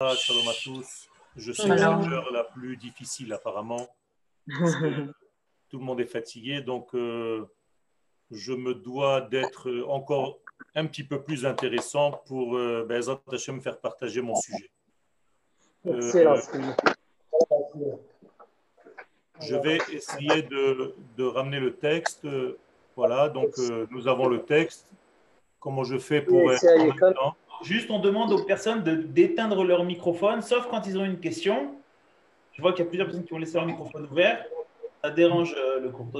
Shalom à tous. Je c'est l'heure la plus difficile apparemment. Tout le monde est fatigué, donc euh, je me dois d'être encore un petit peu plus intéressant pour euh, ben, me faire partager mon sujet. Euh, je vais essayer de, de, ramener le texte. Voilà, donc euh, nous avons le texte. Comment je fais pour... Juste, on demande aux personnes d'éteindre leur microphone, sauf quand ils ont une question. Je vois qu'il y a plusieurs personnes qui ont laissé leur microphone ouvert. Ça dérange euh, le cours.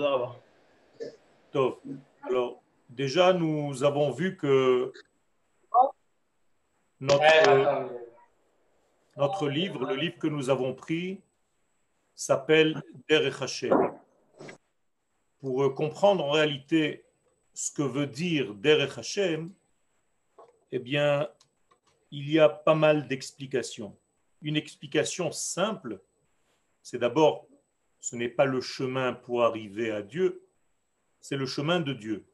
Top. Alors, déjà, nous avons vu que notre, notre livre, le livre que nous avons pris, s'appelle Derech Hashem pour euh, comprendre en réalité ce que veut dire Derech Hashem, eh bien, il y a pas mal d'explications. Une explication simple, c'est d'abord, ce n'est pas le chemin pour arriver à Dieu, c'est le chemin de Dieu.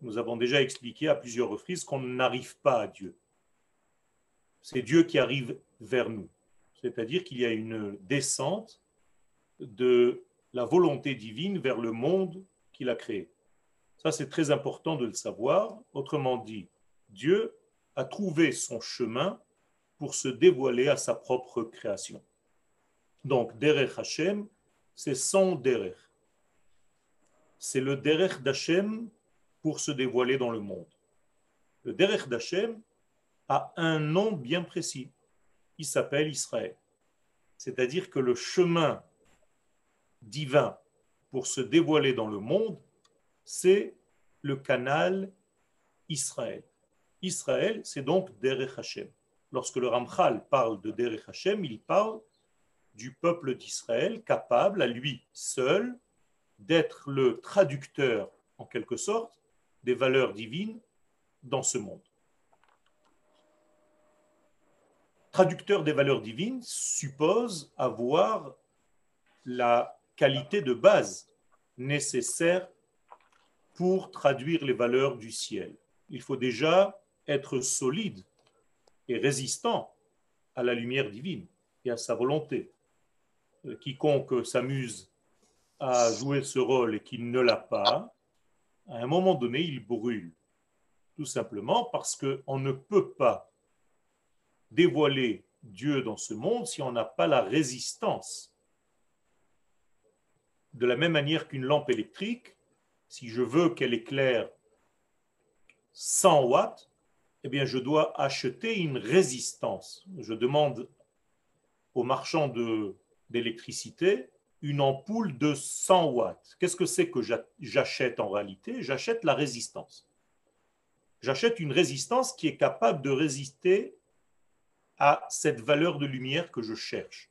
Nous avons déjà expliqué à plusieurs reprises qu'on n'arrive pas à Dieu. C'est Dieu qui arrive vers nous. C'est-à-dire qu'il y a une descente de la volonté divine vers le monde qu'il a créé. Ça, c'est très important de le savoir. Autrement dit, Dieu a trouvé son chemin pour se dévoiler à sa propre création. Donc, Derech Hashem, c'est son Derech. C'est le Derech d'Hashem pour se dévoiler dans le monde. Le Derech d'Hashem a un nom bien précis. Il s'appelle Israël. C'est-à-dire que le chemin divin pour se dévoiler dans le monde, c'est le canal Israël. Israël, c'est donc Derech Hashem. Lorsque le Ramchal parle de Derech Hashem, il parle du peuple d'Israël capable à lui seul d'être le traducteur, en quelque sorte, des valeurs divines dans ce monde. Traducteur des valeurs divines suppose avoir la qualité de base nécessaire pour traduire les valeurs du ciel. Il faut déjà être solide et résistant à la lumière divine et à sa volonté. Euh, quiconque s'amuse à jouer ce rôle et qui ne l'a pas, à un moment donné, il brûle. Tout simplement parce qu'on ne peut pas dévoiler Dieu dans ce monde si on n'a pas la résistance de la même manière qu'une lampe électrique, si je veux qu'elle éclaire 100 watts, eh bien, je dois acheter une résistance. Je demande au marchand d'électricité une ampoule de 100 watts. Qu'est-ce que c'est que j'achète en réalité? J'achète la résistance. J'achète une résistance qui est capable de résister à cette valeur de lumière que je cherche.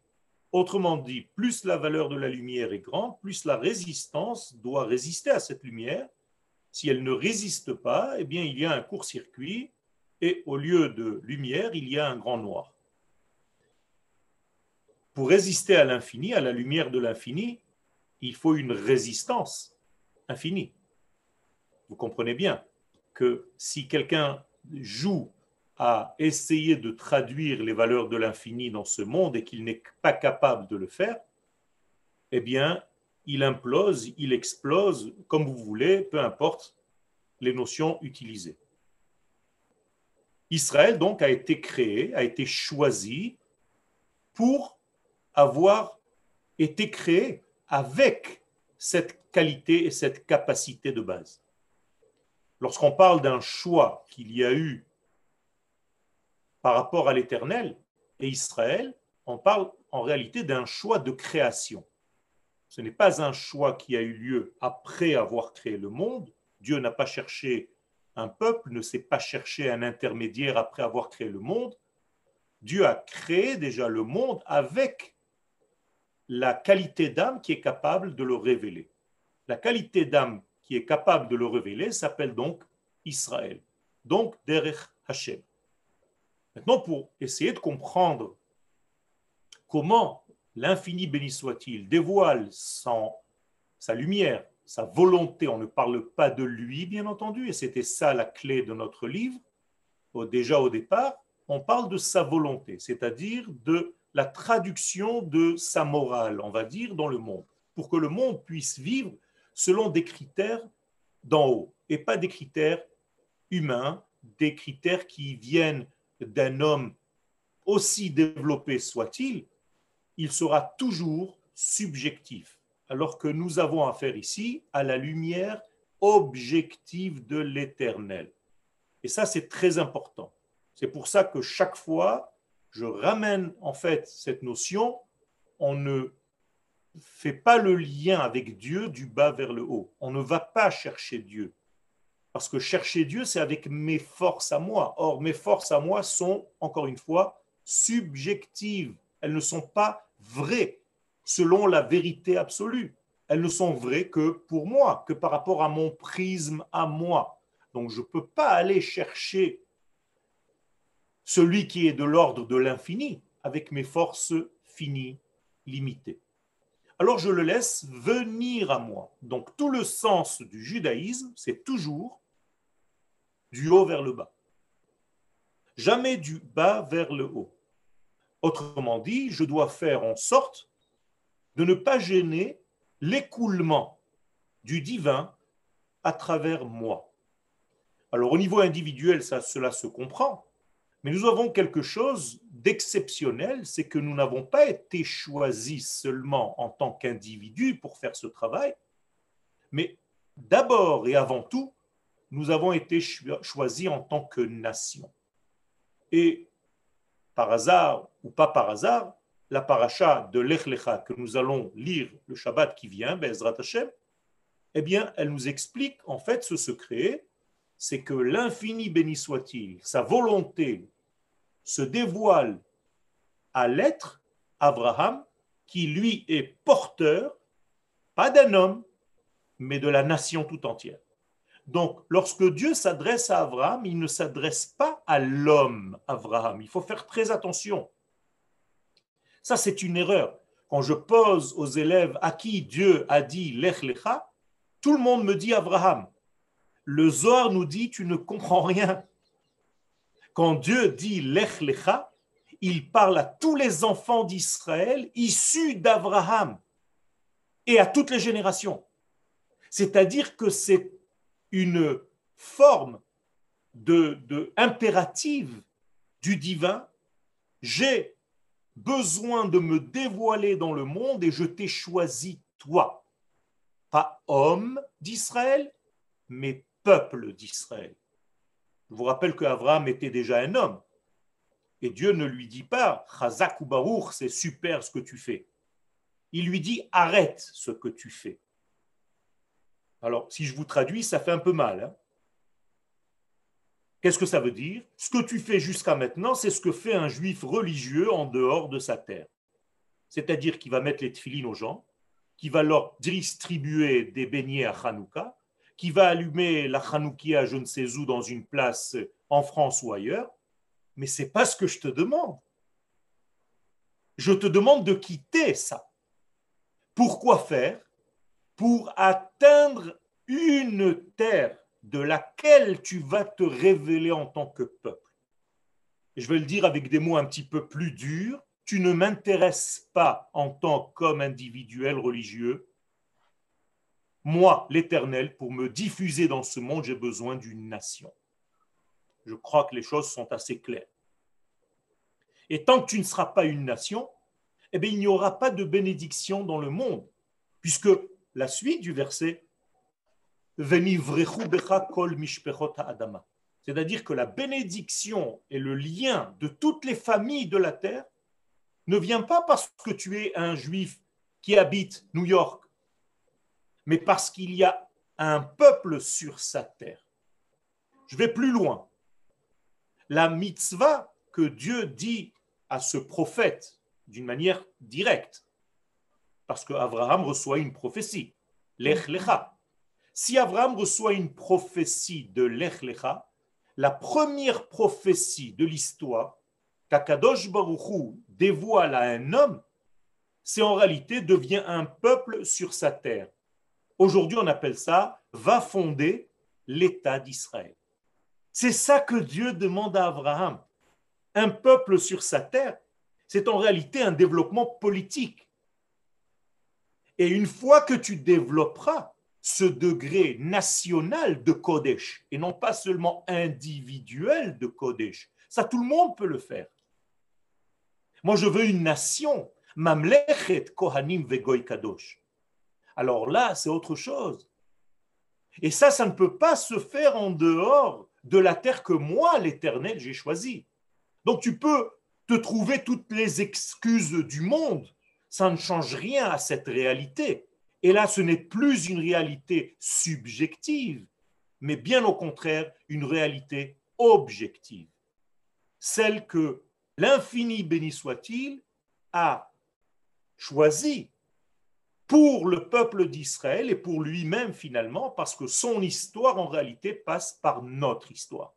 Autrement dit, plus la valeur de la lumière est grande, plus la résistance doit résister à cette lumière. Si elle ne résiste pas, eh bien, il y a un court-circuit et au lieu de lumière, il y a un grand noir. Pour résister à l'infini, à la lumière de l'infini, il faut une résistance infinie. Vous comprenez bien que si quelqu'un joue à essayer de traduire les valeurs de l'infini dans ce monde et qu'il n'est pas capable de le faire, eh bien, il implose, il explose, comme vous voulez, peu importe les notions utilisées. Israël, donc, a été créé, a été choisi pour avoir été créé avec cette qualité et cette capacité de base. Lorsqu'on parle d'un choix qu'il y a eu par rapport à l'Éternel et Israël, on parle en réalité d'un choix de création. Ce n'est pas un choix qui a eu lieu après avoir créé le monde. Dieu n'a pas cherché un peuple, ne s'est pas cherché un intermédiaire après avoir créé le monde. Dieu a créé déjà le monde avec la qualité d'âme qui est capable de le révéler. La qualité d'âme qui est capable de le révéler s'appelle donc Israël, donc Derech Hashem. Maintenant, pour essayer de comprendre comment l'infini béni soit-il dévoile sa lumière, sa volonté, on ne parle pas de lui, bien entendu, et c'était ça la clé de notre livre, déjà au départ, on parle de sa volonté, c'est-à-dire de la traduction de sa morale, on va dire, dans le monde, pour que le monde puisse vivre selon des critères d'en haut et pas des critères humains, des critères qui viennent d'un homme aussi développé soit-il, il sera toujours subjectif, alors que nous avons affaire ici à la lumière objective de l'éternel. Et ça, c'est très important. C'est pour ça que chaque fois, je ramène en fait cette notion, on ne fait pas le lien avec Dieu du bas vers le haut. On ne va pas chercher Dieu. Parce que chercher Dieu, c'est avec mes forces à moi. Or, mes forces à moi sont, encore une fois, subjectives. Elles ne sont pas vraies selon la vérité absolue. Elles ne sont vraies que pour moi, que par rapport à mon prisme à moi. Donc, je ne peux pas aller chercher celui qui est de l'ordre de l'infini avec mes forces finies, limitées. Alors je le laisse venir à moi. Donc tout le sens du judaïsme, c'est toujours du haut vers le bas. Jamais du bas vers le haut. Autrement dit, je dois faire en sorte de ne pas gêner l'écoulement du divin à travers moi. Alors au niveau individuel, ça, cela se comprend. Mais nous avons quelque chose d'exceptionnel, c'est que nous n'avons pas été choisis seulement en tant qu'individus pour faire ce travail, mais d'abord et avant tout, nous avons été choisis en tant que nation. Et par hasard ou pas par hasard, la paracha de Lech Lecha que nous allons lire le Shabbat qui vient, Bezrat Hashem, eh bien, elle nous explique en fait ce secret c'est que l'infini béni soit-il, sa volonté se dévoile à l'être Abraham, qui lui est porteur, pas d'un homme, mais de la nation tout entière. Donc, lorsque Dieu s'adresse à Abraham, il ne s'adresse pas à l'homme Abraham. Il faut faire très attention. Ça, c'est une erreur. Quand je pose aux élèves à qui Dieu a dit Lech Lecha, tout le monde me dit Abraham le Zohar nous dit tu ne comprends rien. Quand Dieu dit Lech Lecha, il parle à tous les enfants d'Israël issus d'Abraham et à toutes les générations. C'est-à-dire que c'est une forme de, de impérative du divin. J'ai besoin de me dévoiler dans le monde et je t'ai choisi toi. Pas homme d'Israël, mais peuple d'Israël. Je vous rappelle qu'Abraham était déjà un homme. Et Dieu ne lui dit pas, Chazak ou Baruch, c'est super ce que tu fais. Il lui dit, arrête ce que tu fais. Alors, si je vous traduis, ça fait un peu mal. Hein. Qu'est-ce que ça veut dire? Ce que tu fais jusqu'à maintenant, c'est ce que fait un juif religieux en dehors de sa terre. C'est-à-dire qu'il va mettre les tefilines aux gens, qu'il va leur distribuer des beignets à Hanouka, qui va allumer la Hanoukia je ne sais où dans une place en France ou ailleurs, mais ce n'est pas ce que je te demande. Je te demande de quitter ça. Pourquoi faire? Pour atteindre une terre de laquelle tu vas te révéler en tant que peuple. je vais le dire avec des mots un petit peu plus durs, tu ne m'intéresses pas en tant qu'individuel religieux, moi, l'Éternel, pour me diffuser dans ce monde, j'ai besoin d'une nation. Je crois que les choses sont assez claires. Et tant que tu ne seras pas une nation, eh bien, il n'y aura pas de bénédiction dans le monde, puisque la suite du verset, c'est-à-dire que la bénédiction et le lien de toutes les familles de la terre ne vient pas parce que tu es un juif qui habite New York mais parce qu'il y a un peuple sur sa terre. Je vais plus loin. La mitzvah que Dieu dit à ce prophète d'une manière directe, parce qu'Abraham reçoit une prophétie, l'Ech Lecha. Si Abraham reçoit une prophétie de l'Ech Lecha, la première prophétie de l'histoire qu'Akadosh Baruchou dévoile à un homme, c'est en réalité devient un peuple sur sa terre. Aujourd'hui, on appelle ça va fonder l'État d'Israël. C'est ça que Dieu demande à Abraham. un peuple sur sa terre, c'est en réalité un développement politique. Et une fois que tu développeras ce degré national de Kodesh, et non pas seulement individuel de Kodesh, ça tout le monde peut le faire. Moi, je veux une nation, Mamlechet Kohanim Vegoy Kadosh. Alors là, c'est autre chose. Et ça, ça ne peut pas se faire en dehors de la terre que moi, l'Éternel, j'ai choisie. Donc tu peux te trouver toutes les excuses du monde, ça ne change rien à cette réalité. Et là, ce n'est plus une réalité subjective, mais bien au contraire, une réalité objective. Celle que l'infini béni soit-il a choisie pour le peuple d'Israël et pour lui-même finalement, parce que son histoire en réalité passe par notre histoire.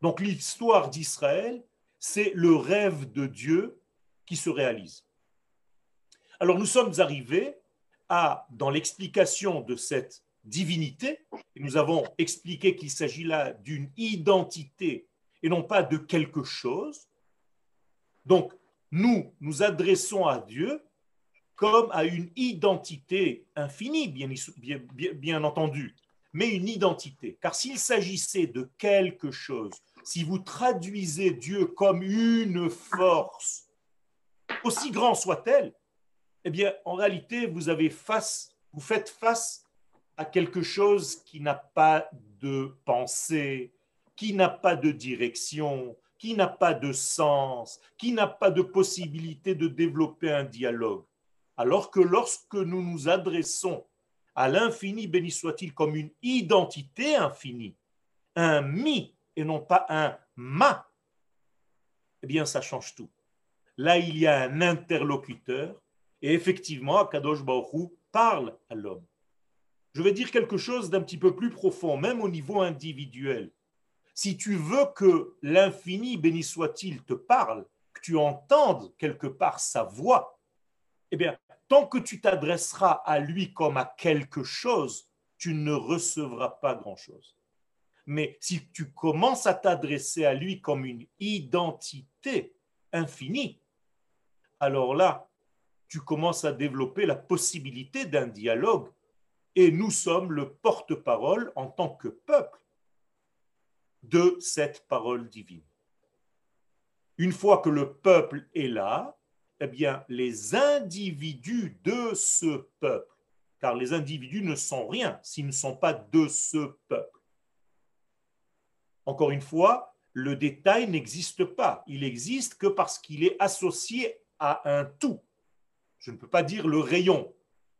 Donc l'histoire d'Israël, c'est le rêve de Dieu qui se réalise. Alors nous sommes arrivés dans l'explication de cette divinité, nous avons expliqué qu'il s'agit là d'une identité et non pas de quelque chose. Donc nous nous adressons à Dieu comme à une identité infinie, bien, bien, bien entendu, mais une identité. Car s'il s'agissait de quelque chose, si vous traduisez Dieu comme une force, aussi grand soit-elle, eh bien, en réalité, vous avez face, vous faites face à quelque chose qui n'a pas de pensée, qui n'a pas de direction, qui n'a pas de sens, qui n'a pas de possibilité de développer un dialogue. Alors que lorsque nous nous adressons à l'infini, béni soit-il, comme une identité infinie, un mi et non pas un ma, eh bien ça change tout. Là, il y a un interlocuteur et effectivement, Kadosh Baruch parle à l'homme. Je vais dire quelque chose d'un petit peu plus profond, même au niveau individuel. Si tu veux que l'infini, béni soit-il, te parle, que tu entendes quelque part sa voix, eh bien, tant que tu t'adresseras à lui comme à quelque chose, tu ne recevras pas grand-chose. Mais si tu commences à t'adresser à lui comme une identité infinie, alors là, tu commences à développer la possibilité d'un dialogue. Et nous sommes le porte-parole en tant que peuple de cette parole divine. Une fois que le peuple est là, eh bien, les individus de ce peuple, car les individus ne sont rien s'ils ne sont pas de ce peuple. Encore une fois, le détail n'existe pas. Il existe que parce qu'il est associé à un tout. Je ne peux pas dire le rayon.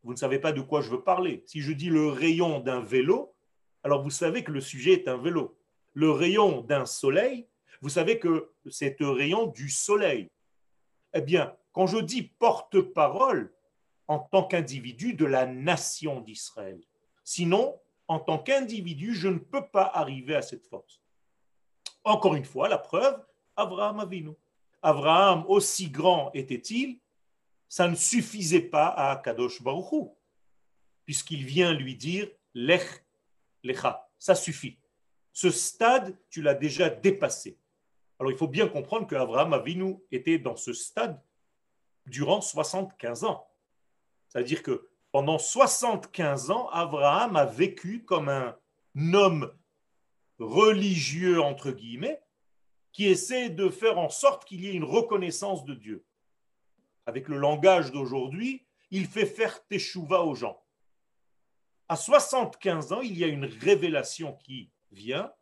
Vous ne savez pas de quoi je veux parler. Si je dis le rayon d'un vélo, alors vous savez que le sujet est un vélo. Le rayon d'un soleil, vous savez que c'est le rayon du soleil. Eh bien, quand je dis porte-parole en tant qu'individu de la nation d'Israël, sinon, en tant qu'individu, je ne peux pas arriver à cette force. Encore une fois, la preuve, Abraham Avinu. Abraham, aussi grand était-il, ça ne suffisait pas à Kadosh Baruchou, puisqu'il vient lui dire Lech, Lecha, ça suffit. Ce stade, tu l'as déjà dépassé. Alors il faut bien comprendre qu'Abraham Avinu était dans ce stade durant 75 ans. C'est-à-dire que pendant 75 ans, Abraham a vécu comme un homme religieux, entre guillemets, qui essaie de faire en sorte qu'il y ait une reconnaissance de Dieu. Avec le langage d'aujourd'hui, il fait faire teshuva aux gens. À 75 ans, il y a une révélation qui vient,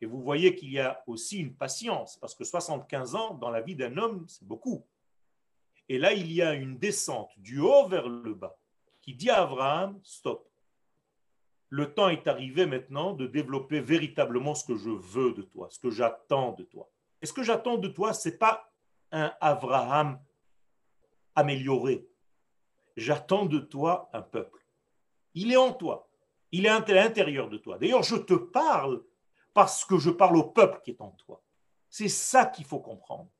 et vous voyez qu'il y a aussi une patience, parce que 75 ans, dans la vie d'un homme, c'est beaucoup. Et là, il y a une descente du haut vers le bas qui dit à Abraham, stop. Le temps est arrivé maintenant de développer véritablement ce que je veux de toi, ce que j'attends de toi. Et ce que j'attends de toi, ce n'est pas un Abraham amélioré. J'attends de toi un peuple. Il est en toi. Il est à l'intérieur de toi. D'ailleurs, je te parle parce que je parle au peuple qui est en toi. C'est ça qu'il faut comprendre.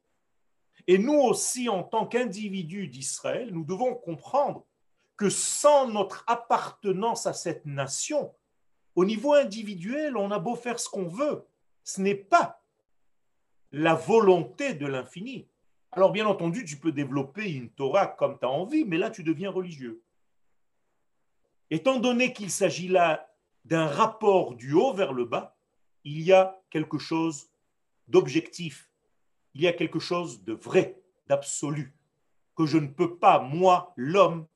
Et nous aussi, en tant qu'individus d'Israël, nous devons comprendre que sans notre appartenance à cette nation, au niveau individuel, on a beau faire ce qu'on veut, ce n'est pas la volonté de l'infini. Alors bien entendu, tu peux développer une Torah comme tu as envie, mais là tu deviens religieux. Étant donné qu'il s'agit là d'un rapport du haut vers le bas, il y a quelque chose d'objectif, il y a quelque chose de vrai, d'absolu, que je ne peux pas, moi, l'homme,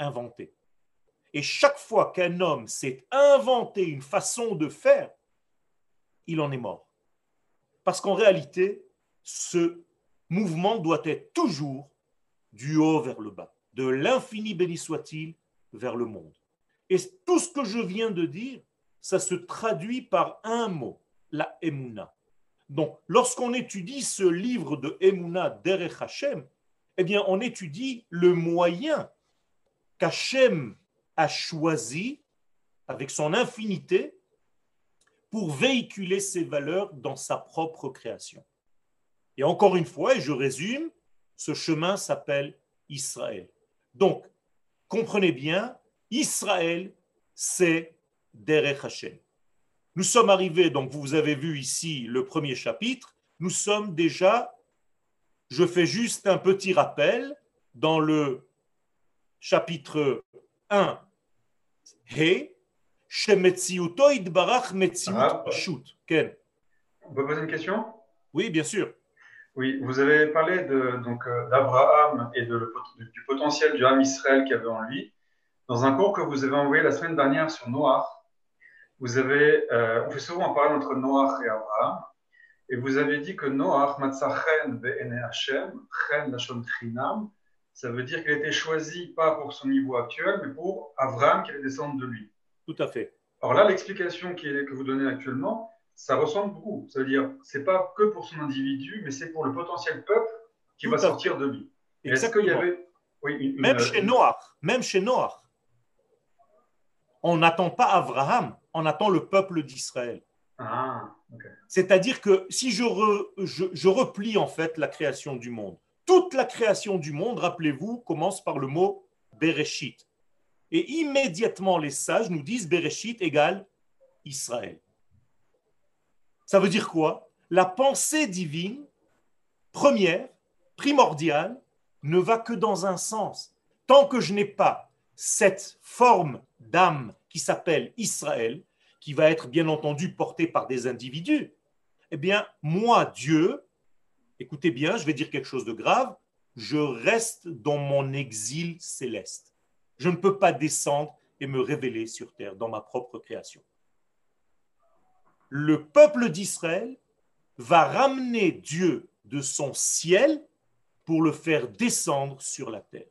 inventer. Et chaque fois qu'un homme s'est inventé une façon de faire, il en est mort. Parce qu'en réalité, ce mouvement doit être toujours du haut vers le bas, de l'infini béni soit-il vers le monde. Et tout ce que je viens de dire, ça se traduit par un mot, la Emouna. Donc, lorsqu'on étudie ce livre de Emouna Derech Hashem, eh bien, on étudie le moyen qu'Hachem a choisi, avec son infinité, pour véhiculer ses valeurs dans sa propre création. Et encore une fois, et je résume, ce chemin s'appelle Israël. Donc, comprenez bien, Israël, c'est Derech Hashem. Nous sommes arrivés, donc vous avez vu ici le premier chapitre, nous sommes déjà, je fais juste un petit rappel, dans le chapitre 1, He, Barach ah, Ken. On peut poser une question? Oui, bien sûr. Oui, vous avez parlé de, donc, euh, d'Abraham et de, du potentiel du âme Israël qu'il y avait en lui. Dans un cours que vous avez envoyé la semaine dernière sur Noir, vous avez, euh, on fait souvent parler entre Noach et Abraham, et vous avez dit que Noach, Matzachen Be'ene Hashem, Chen Lashon Chinam, ça veut dire qu'il a été choisi pas pour son niveau actuel, mais pour Abraham qui allait descendre de lui. Tout à fait. Alors là, l'explication que vous donnez actuellement, ça ressemble beaucoup. Ça veut dire, c'est pas que pour son individu, mais c'est pour le potentiel peuple qui va sortir de lui. Est-ce qu'il y avait oui, même, chez Noach, même chez Noach, on n'attend pas Abraham, on attend le peuple d'Israël. Ah, C'est-à-dire que si je, je, replie en fait la création du monde, toute la création du monde, rappelez-vous, commence par le mot Bereshit. Et immédiatement, les sages nous disent Bereshit égale Israël. Ça veut dire quoi? La pensée divine, première, primordiale, ne va que dans un sens. Tant que je n'ai pas cette forme d'âme qui s'appelle Israël, qui va être bien entendu portée par des individus, eh bien, moi, Dieu, écoutez bien, je vais dire quelque chose de grave, je reste dans mon exil céleste. Je ne peux pas descendre et me révéler sur terre dans ma propre création. Le peuple d'Israël va ramener Dieu de son ciel pour le faire descendre sur la terre.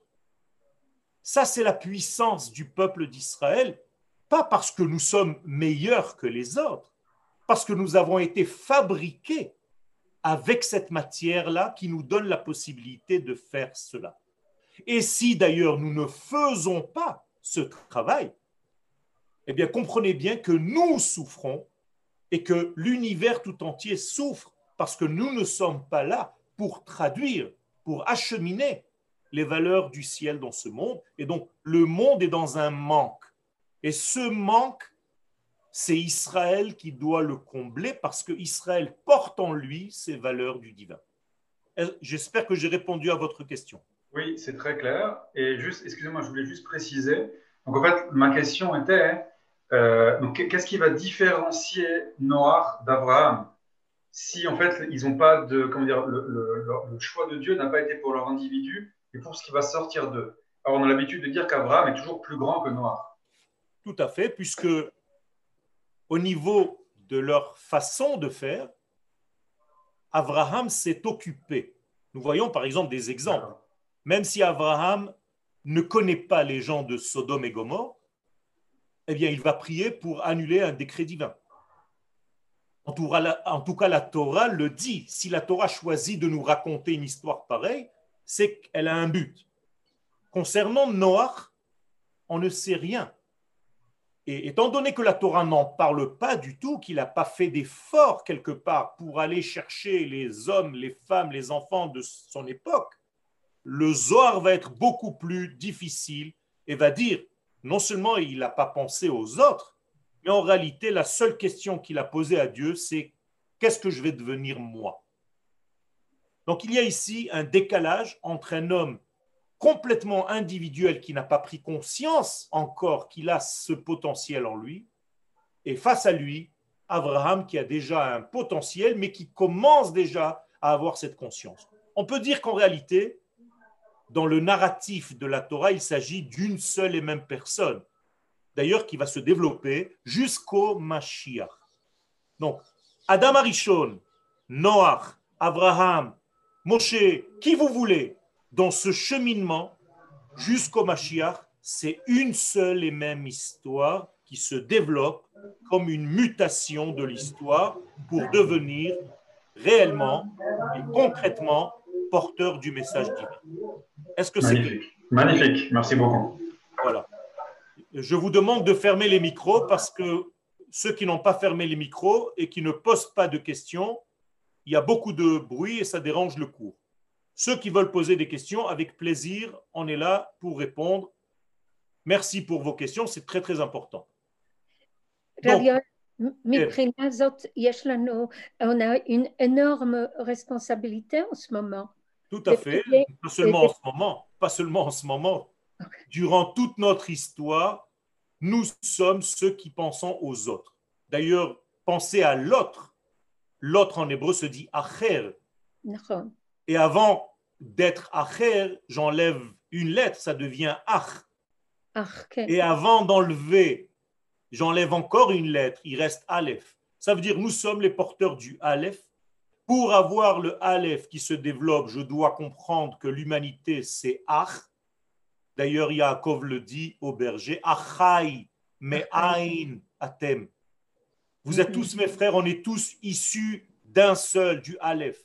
Ça, c'est la puissance du peuple d'Israël, pas parce que nous sommes meilleurs que les autres, parce que nous avons été fabriqués avec cette matière-là qui nous donne la possibilité de faire cela. Et si d'ailleurs nous ne faisons pas ce travail, eh bien comprenez bien que nous souffrons et que l'univers tout entier souffre parce que nous ne sommes pas là pour traduire, pour acheminer les valeurs du ciel dans ce monde. Et donc, le monde est dans un manque. Et ce manque, c'est Israël qui doit le combler parce que Israël porte en lui ces valeurs du divin. J'espère que j'ai répondu à votre question. Oui, c'est très clair. Et juste, excusez-moi, je voulais juste préciser. Donc, en fait, ma question était euh, donc, qu'est-ce qui va différencier Noah d'Abraham si en fait ils n'ont pas de comment dire le, le, choix de Dieu n'a pas été pour leur individu et pour ce qui va sortir d'eux? Alors, on a l'habitude de dire qu'Abraham est toujours plus grand que Noah. Tout à fait, puisque au niveau de leur façon de faire, Abraham s'est occupé. Nous voyons par exemple des exemples. Même si Abraham ne connaît pas les gens de Sodome et Gomorre, eh bien, il va prier pour annuler un décret divin. En tout, cas, la Torah le dit. Si la Torah choisit de nous raconter une histoire pareille, c'est qu'elle a un but. Concernant Noach, on ne sait rien. Et étant donné que la Torah n'en parle pas du tout, qu'il n'a pas fait d'effort quelque part pour aller chercher les hommes, les femmes, les enfants de son époque, le Zohar va être beaucoup plus difficile et va dire, non seulement il n'a pas pensé aux autres, mais en réalité, la seule question qu'il a posée à Dieu, c'est qu'est-ce que je vais devenir moi? Donc il y a ici un décalage entre un homme complètement individuel qui n'a pas pris conscience encore qu'il a ce potentiel en lui, et face à lui, Abraham qui a déjà un potentiel, mais qui commence déjà à avoir cette conscience. On peut dire qu'en réalité, dans le narratif de la Torah, il s'agit d'une seule et même personne, d'ailleurs qui va se développer jusqu'au Mashiach. Donc, Adam Arishon, Noach, Abraham, Moshe, qui vous voulez, dans ce cheminement jusqu'au Mashiach, c'est une seule et même histoire qui se développe comme une mutation de l'histoire pour devenir réellement et concrètement porteurs du message divin. Est-ce que c'est Magnifique. Magnifique, merci beaucoup. Voilà. Je vous demande de fermer les micros parce que ceux qui n'ont pas fermé les micros et qui ne posent pas de questions, il y a beaucoup de bruit et ça dérange le cours. Ceux qui veulent poser des questions, avec plaisir, on est là pour répondre. Merci pour vos questions, c'est très très important. Donc, euh, on a une énorme responsabilité en ce moment. Tout à fait. Pas seulement en ce moment. Pas seulement en ce moment. Durant toute notre histoire, nous sommes ceux qui pensons aux autres. D'ailleurs, penser à l'autre, l'autre en hébreu se dit acher. Et avant d'être acher, j'enlève une lettre, ça devient ach. Et avant d'enlever, j'enlève encore une lettre, il reste aleph. Ça veut dire nous sommes les porteurs du aleph pour avoir le Aleph qui se développe, je dois comprendre que l'humanité, c'est Ach. D'ailleurs, Yaakov le dit au berger, Achai, mais Ain, Atem. Vous êtes Mhm. tous mes frères, on est tous issus d'un seul, du Aleph.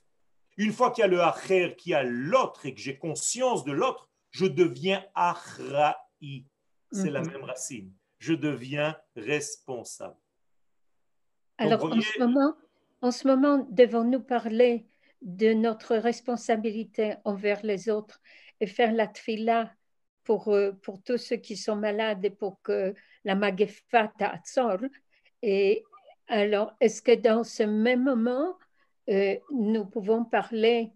Une fois qu'il y a le Acher, qu'il y a l'autre et que j'ai conscience de l'autre, je deviens Achraï. C'est la Mhm. même racine. Je deviens responsable. Alors, en ce moment, en ce moment, devons-nous parler de notre responsabilité envers les autres et faire la tfila pour, euh, pour tous ceux qui sont malades et pour que la magefa ta'atzor? Et alors, est-ce que dans ce même moment, euh, nous pouvons parler,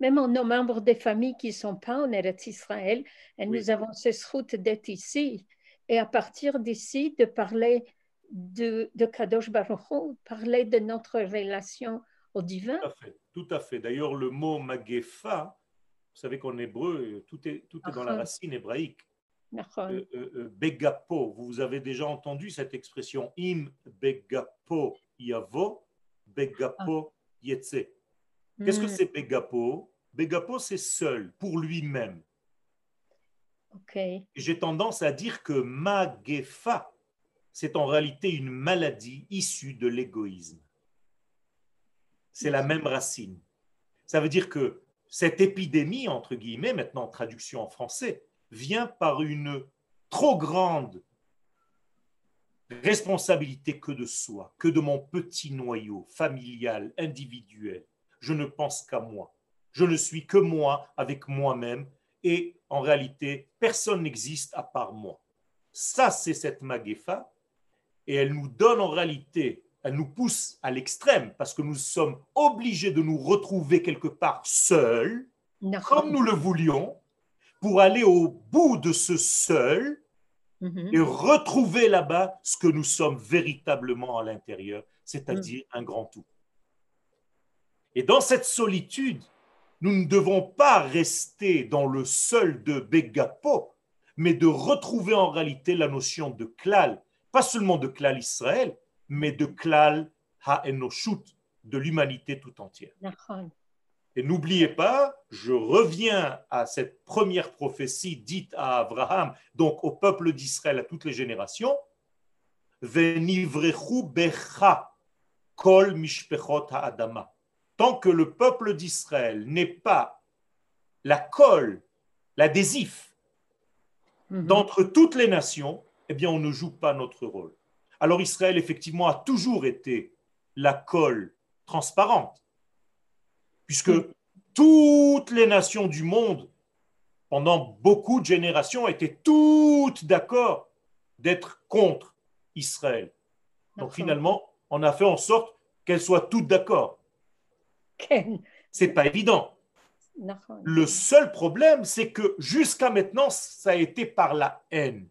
même en nos membres des familles qui ne sont pas en Eretz Israël, et Oui. nous avons ce route d'être ici, et à partir d'ici, de parler de, de Kadosh Baruch Hu, parler de notre relation au divin. Tout à fait. Tout à fait. D'ailleurs, le mot magefa, vous savez qu'en hébreu, tout est, tout est dans la racine hébraïque. Euh, euh, euh, begapo, vous avez déjà entendu cette expression im begapo yavo, begapo yetse. Qu'est-ce que Mm, c'est begapo? Begapo, c'est seul, pour lui-même. Ok. Et J'ai tendance à dire que magefa, c'est en réalité une maladie issue de l'égoïsme. C'est la même racine. Ça veut dire que cette épidémie, entre guillemets, maintenant en traduction en français, vient par une trop grande responsabilité que de soi, que de mon petit noyau familial, individuel. Je ne pense qu'à moi. Je ne suis que moi avec moi-même et en réalité, personne n'existe à part moi. Ça, c'est cette magefa et elle nous donne en réalité, elle nous pousse à l'extrême parce que nous sommes obligés de nous retrouver quelque part seuls, comme nous le voulions, pour aller au bout de ce seul Mhm. et retrouver là-bas ce que nous sommes véritablement à l'intérieur, c'est-à-dire un grand tout. Et dans cette solitude, nous ne devons pas rester dans le seul de Begapo, mais de retrouver en réalité la notion de klal, pas seulement de klal Israël, mais de klal ha'enoshut, de l'humanité tout entière. Et n'oubliez pas, je reviens à cette première prophétie dite à Abraham, donc au peuple d'Israël, à toutes les générations. Venivrechu becha kol mishpechot ha'adama. Tant que le peuple d'Israël n'est pas la colle, l'adhésif Mhm. d'entre toutes les nations, eh bien, on ne joue pas notre rôle. Alors Israël, effectivement, a toujours été la colle transparente, puisque toutes les nations du monde, pendant beaucoup de générations, étaient toutes d'accord d'être contre Israël. Donc finalement, on a fait en sorte qu'elles soient toutes d'accord. C'est pas évident. Le seul problème, c'est que jusqu'à maintenant, ça a été par la haine.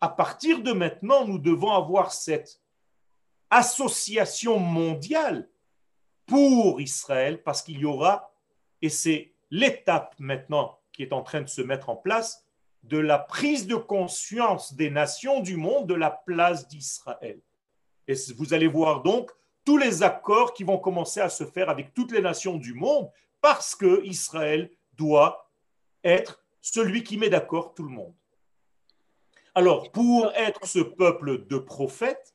À partir de maintenant, nous devons avoir cette association mondiale pour Israël, parce qu'il y aura, et c'est l'étape maintenant qui est en train de se mettre en place, de la prise de conscience des nations du monde de la place d'Israël. Et vous allez voir donc tous les accords qui vont commencer à se faire avec toutes les nations du monde parce que Israël doit être celui qui met d'accord tout le monde. Alors, pour être ce peuple de prophètes,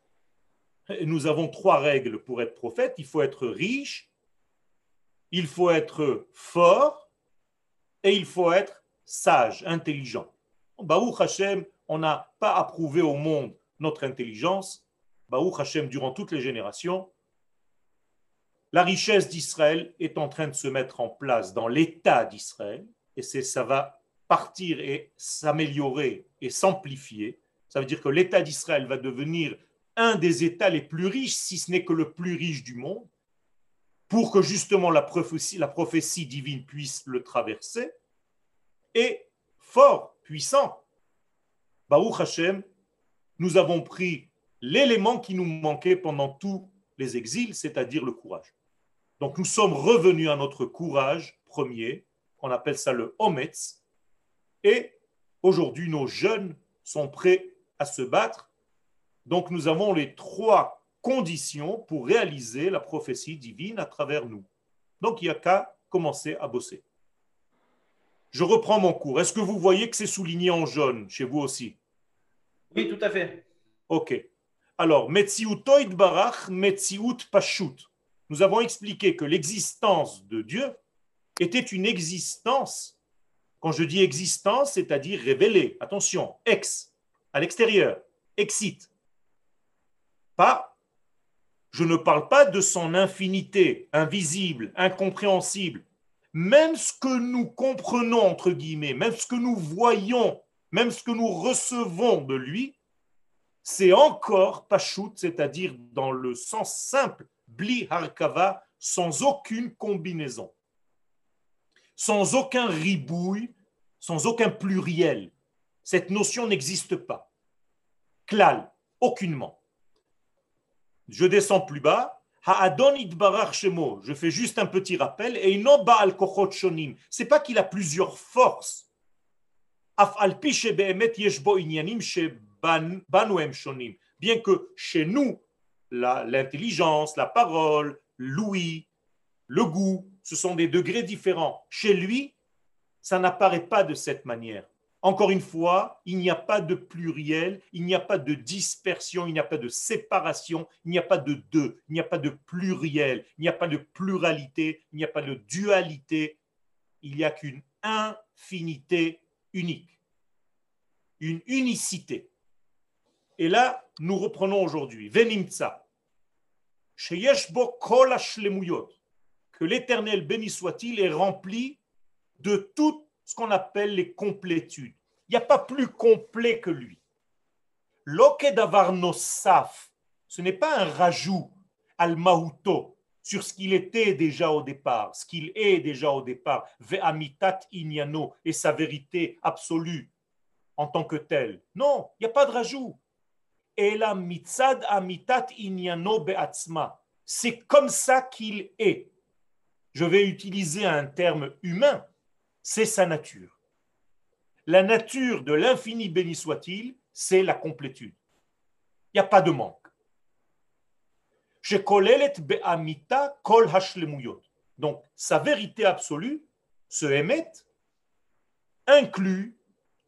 nous avons trois règles pour être prophète. Il faut être riche, il faut être fort et il faut être sage, intelligent. Baruch Hashem, on n'a pas approuvé au monde notre intelligence. Baruch Hashem, durant toutes les générations, la richesse d'Israël est en train de se mettre en place dans l'État d'Israël, et ça va partir et s'améliorer et s'amplifier. Ça veut dire que l'État d'Israël va devenir un des États les plus riches, si ce n'est que le plus riche du monde, pour que justement la prophétie, divine puisse le traverser, et fort, puissant. Baruch Hashem, nous avons pris l'élément qui nous manquait pendant tous les exils, c'est-à-dire le courage. Donc nous sommes revenus à notre courage premier, on appelle ça le Ometz, et aujourd'hui nos jeunes sont prêts à se battre. Donc nous avons les trois conditions pour réaliser la prophétie divine à travers nous. Donc il n'y a qu'à commencer à bosser. Je reprends mon cours. Est-ce que vous voyez que c'est souligné en jaune chez vous aussi? Oui, tout à fait. Ok. Alors, Metziutoid Barach, Metziut Pashut. Nous avons expliqué que l'existence de Dieu était une existence, quand je dis existence, c'est-à-dire révélée, attention, ex, à l'extérieur, excite. Pas, je ne parle pas de son infinité, invisible, incompréhensible, même ce que nous comprenons, entre guillemets, même ce que nous voyons, même ce que nous recevons de lui, c'est encore pachout, c'est-à-dire dans le sens simple, bli harkava, sans aucune combinaison, sans aucun ribouille, sans aucun pluriel. Cette notion n'existe pas. Klal, aucunement. Je descends plus bas, je fais juste un petit rappel. Et non al shonim. C'est pas qu'il a plusieurs forces. Bien que chez nous, l'intelligence, la parole, l'ouïe, le goût, ce sont des degrés différents. Chez lui, ça n'apparaît pas de cette manière. Encore une fois, il n'y a pas de pluriel, il n'y a pas de dispersion, il n'y a pas de séparation, il n'y a pas de deux, il n'y a pas de pluriel, il n'y a pas de pluralité, il n'y a pas de dualité, il n'y a qu'une infinité unique, une unicité. Et là, nous reprenons aujourd'hui. Venimtsa. Que l'éternel béni soit-il est rempli de tout ce qu'on appelle les complétudes. Il n'y a pas plus complet que lui. d'avar nosaf, ce n'est pas un rajout al mahuto sur ce qu'il était déjà au départ, ce qu'il est déjà au départ, ve'amitat inyano et sa vérité absolue en tant que tel. Non, il n'y a pas de rajout. Et la mitzad amitat inyano be'atzma. C'est comme ça qu'il est. Je vais utiliser un terme humain c'est sa nature. La nature de l'infini béni soit-il, c'est la complétude. Il n'y a pas de manque. Donc, sa vérité absolue, ce émet, inclut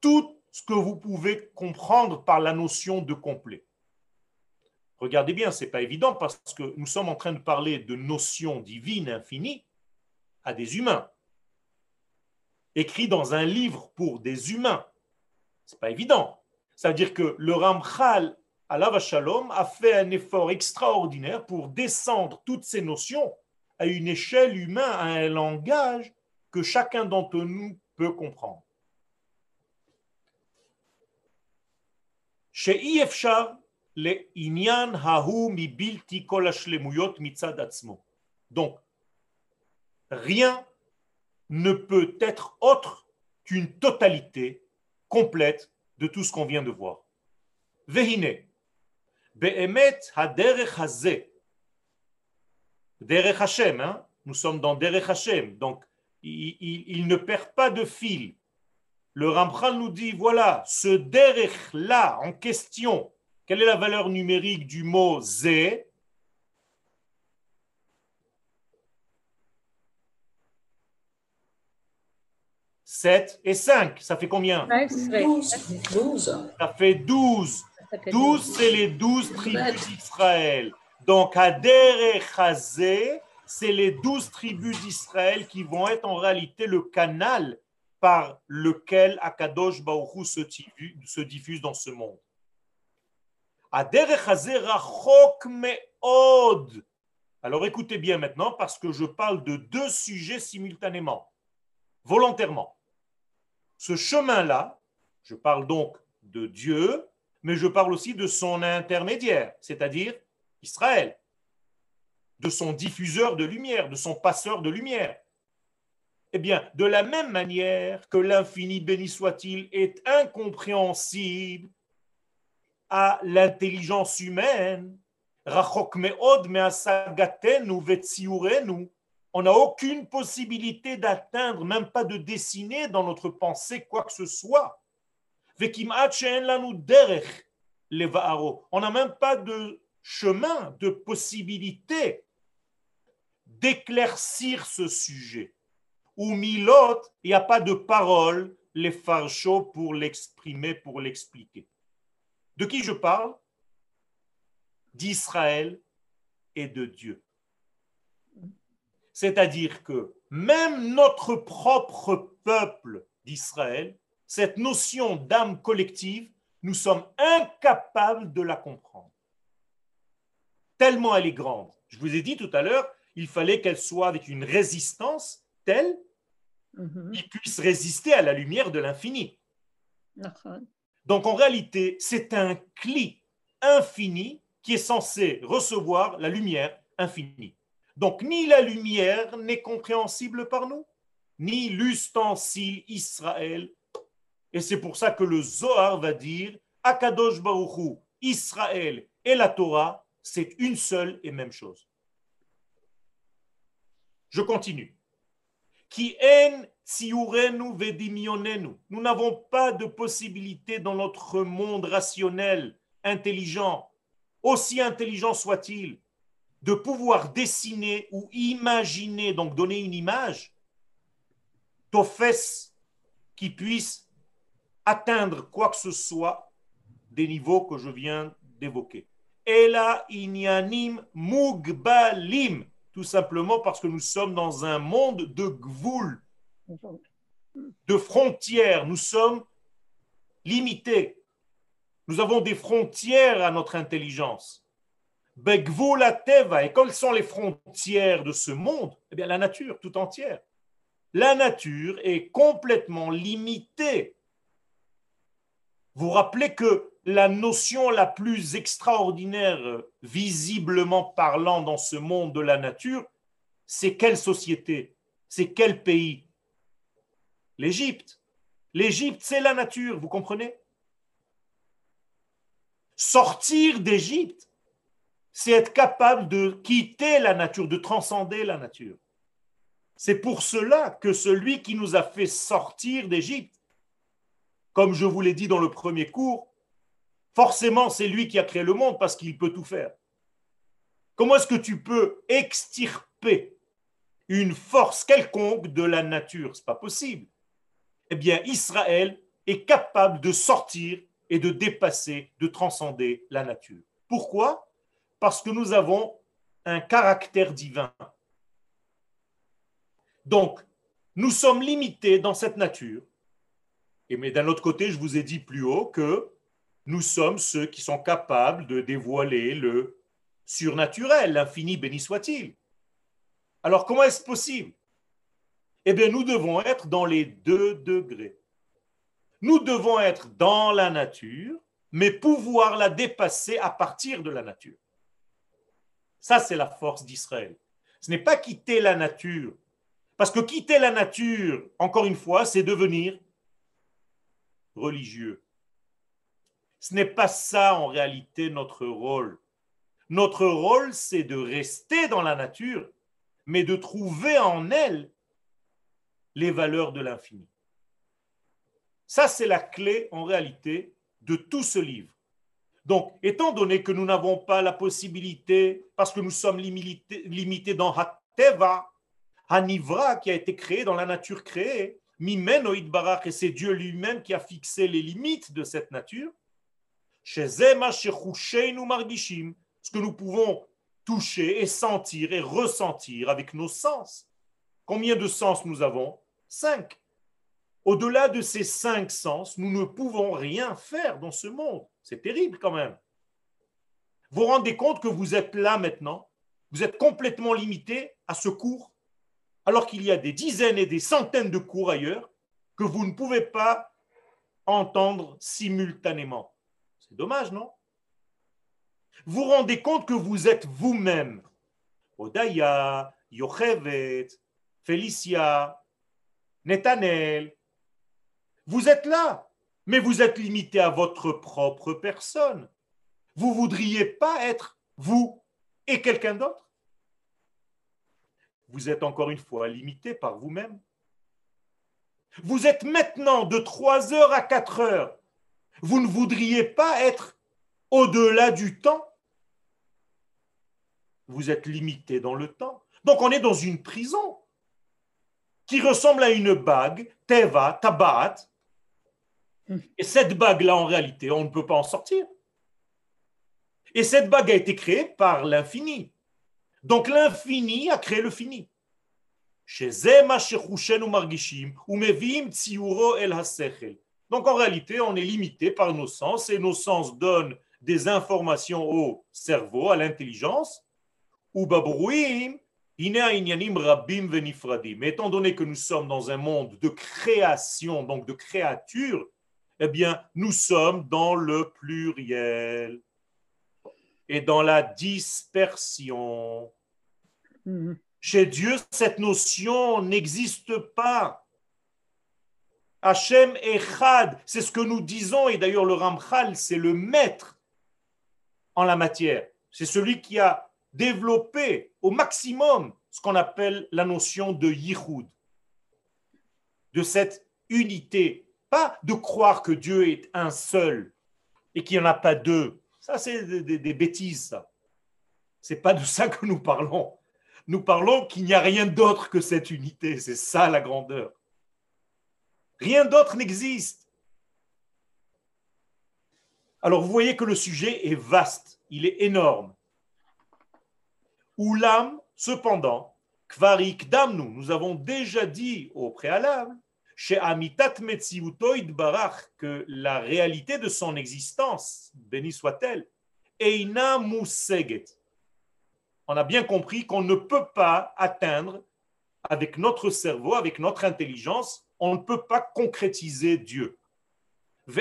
tout ce que vous pouvez comprendre par la notion de complet. Regardez bien, ce n'est pas évident parce que nous sommes en train de parler de notions divines infinies à des humains écrit dans un livre pour des humains. C'est pas évident. Ça veut dire que le Ramchal à Shalom a fait un effort extraordinaire pour descendre toutes ces notions à une échelle humaine, à un langage que chacun d'entre nous peut comprendre. Chez le inyan hahu mi bilti kol mitzad atzmo. Donc, rien ne peut être autre qu'une totalité complète de tout ce qu'on vient de voir. Vehine, be'emet haderech hazeh, derech Hashem, hein? nous sommes dans derech Hashem, donc il, ne perd pas de fil. Le Ramchal nous dit, voilà, ce derech-là en question, quelle est la valeur numérique du mot zé « 7 et 5, ça fait combien? 12. Ça fait 12. 12, c'est les 12 tribus d'Israël. Donc, Ader et c'est les 12 tribus d'Israël qui vont être en réalité le canal par lequel Akadosh Baruch se, se diffuse dans ce monde. Ader rachok me'od. Alors écoutez bien maintenant parce que je parle de deux sujets simultanément, volontairement. Ce chemin-là, je parle donc de Dieu, mais je parle aussi de son intermédiaire, c'est-à-dire Israël, de son diffuseur de lumière, de son passeur de lumière. Eh bien, de la même manière que l'infini, béni soit-il, est incompréhensible à l'intelligence humaine, rachok me'od me'asagatenu on n'a aucune possibilité d'atteindre, même pas de dessiner dans notre pensée quoi que ce soit. On n'a même pas de chemin, de possibilité d'éclaircir ce sujet. Ou milot, il n'y a pas de parole, les farchos pour l'exprimer, pour l'expliquer. De qui je parle? D'Israël et de Dieu. C'est-à-dire que même notre propre peuple d'Israël, cette notion d'âme collective, nous sommes incapables de la comprendre. Tellement elle est grande. Je vous ai dit tout à l'heure, il fallait qu'elle soit avec une résistance telle mhm. qu'il puisse résister à la lumière de l'infini. Donc en réalité, c'est un cli infini qui est censé recevoir la lumière infinie. Donc ni la lumière n'est compréhensible par nous, ni l'ustensile Israël. Et c'est pour ça que le Zohar va dire Akadosh Baruchu, Israël et la Torah, c'est une seule et même chose. Je continue. Qui Nous n'avons pas de possibilité dans notre monde rationnel, intelligent, aussi intelligent soit-il, de pouvoir dessiner ou imaginer, donc donner une image, fesses qui puisse atteindre quoi que ce soit des niveaux que je viens d'évoquer. Ela inyanim mugbalim, tout simplement parce que nous sommes dans un monde de gvoul, de frontières. Nous sommes limités. Nous avons des frontières à notre intelligence. Et quelles sont les frontières de ce monde? Eh bien, la nature tout entière. La nature est complètement limitée. Vous rappelez que la notion la plus extraordinaire, visiblement parlant dans ce monde de la nature, c'est quelle société? C'est quel pays? L'Égypte. L'Égypte, c'est la nature, vous comprenez? Sortir d'Égypte, c'est être capable de quitter la nature, de transcender la nature. C'est pour cela que celui qui nous a fait sortir d'Égypte, comme je vous l'ai dit dans le premier cours, forcément c'est lui qui a créé le monde parce qu'il peut tout faire. Comment est-ce que tu peux extirper une force quelconque de la nature? C'est pas possible. Eh bien, Israël est capable de sortir et de dépasser, de transcender la nature. Pourquoi? Parce que nous avons un caractère divin. Donc, nous sommes limités dans cette nature. Et mais d'un autre côté, je vous ai dit plus haut que nous sommes ceux qui sont capables de dévoiler le surnaturel, l'infini béni soit-il. Alors comment est-ce possible? Eh bien, nous devons être dans les deux degrés. Nous devons être dans la nature, mais pouvoir la dépasser à partir de la nature. Ça, c'est la force d'Israël. Ce n'est pas quitter la nature, Parce que quitter la nature, encore une fois, c'est devenir religieux. Ce n'est pas ça en réalité notre rôle. Notre rôle, c'est de rester dans la nature, mais de trouver en elle les valeurs de l'infini. Ça, c'est la clé en réalité de tout ce livre. Donc, étant donné que nous n'avons pas la possibilité, parce que nous sommes limités, dans Hateva, Hanivra, qui a été créé dans la nature créée, Mimeno Barak, et c'est Dieu lui-même qui a fixé les limites de cette nature, ce que nous pouvons toucher et sentir et ressentir avec nos sens. Combien de sens nous avons? Cinq. Au-delà de ces cinq sens, nous ne pouvons rien faire dans ce monde. C'est terrible quand même. Vous vous rendez compte que vous êtes là maintenant, vous êtes complètement limité à ce cours, alors qu'il y a des dizaines et des centaines de cours ailleurs que vous ne pouvez pas entendre simultanément. C'est dommage, non? Vous vous rendez compte que vous êtes vous-même. Odaya, Yochevet, Félicia, Netanel. Vous êtes là, mais vous êtes limité à votre propre personne. Vous voudriez pas être vous et quelqu'un d'autre Vous êtes encore une fois limité par vous-même. Vous êtes maintenant de 3 heures à 4 heures. Vous ne voudriez pas être au-delà du temps Vous êtes limité dans le temps. Donc on est dans une prison qui ressemble à une bague, Teva, Tabat. Et cette bague-là, en réalité, on ne peut pas en sortir. Et cette bague a été créée par l'infini. Donc l'infini a créé le fini. Donc en réalité, on est limité par nos sens et nos sens donnent des informations au cerveau, à l'intelligence. Mais étant donné que nous sommes dans un monde de création, donc de créature, eh bien, nous sommes dans le pluriel et dans la dispersion. Mhm. Chez Dieu, cette notion n'existe pas. Hachem Echad, c'est ce que nous disons, et d'ailleurs le Ramchal, c'est le maître en la matière. C'est celui qui a développer au maximum ce qu'on appelle la notion de yichud, de cette unité, de croire que Dieu est un seul et qu'il n'y en a pas deux. Ça, c'est des, bêtises, ça. C'est pas de ça que nous parlons. Nous parlons qu'il n'y a rien d'autre que cette unité. C'est ça la grandeur. Rien d'autre n'existe. Alors vous voyez que le sujet est vaste, il est énorme. Oulam, cependant, Kvarik Damnu, nous avons déjà dit au préalable, chez Amitat Metziutoid Barach, que la réalité de son existence, béni soit-elle, Eina Museget. On a bien compris qu'on ne peut pas atteindre avec notre cerveau, avec notre intelligence, on ne peut pas concrétiser Dieu. On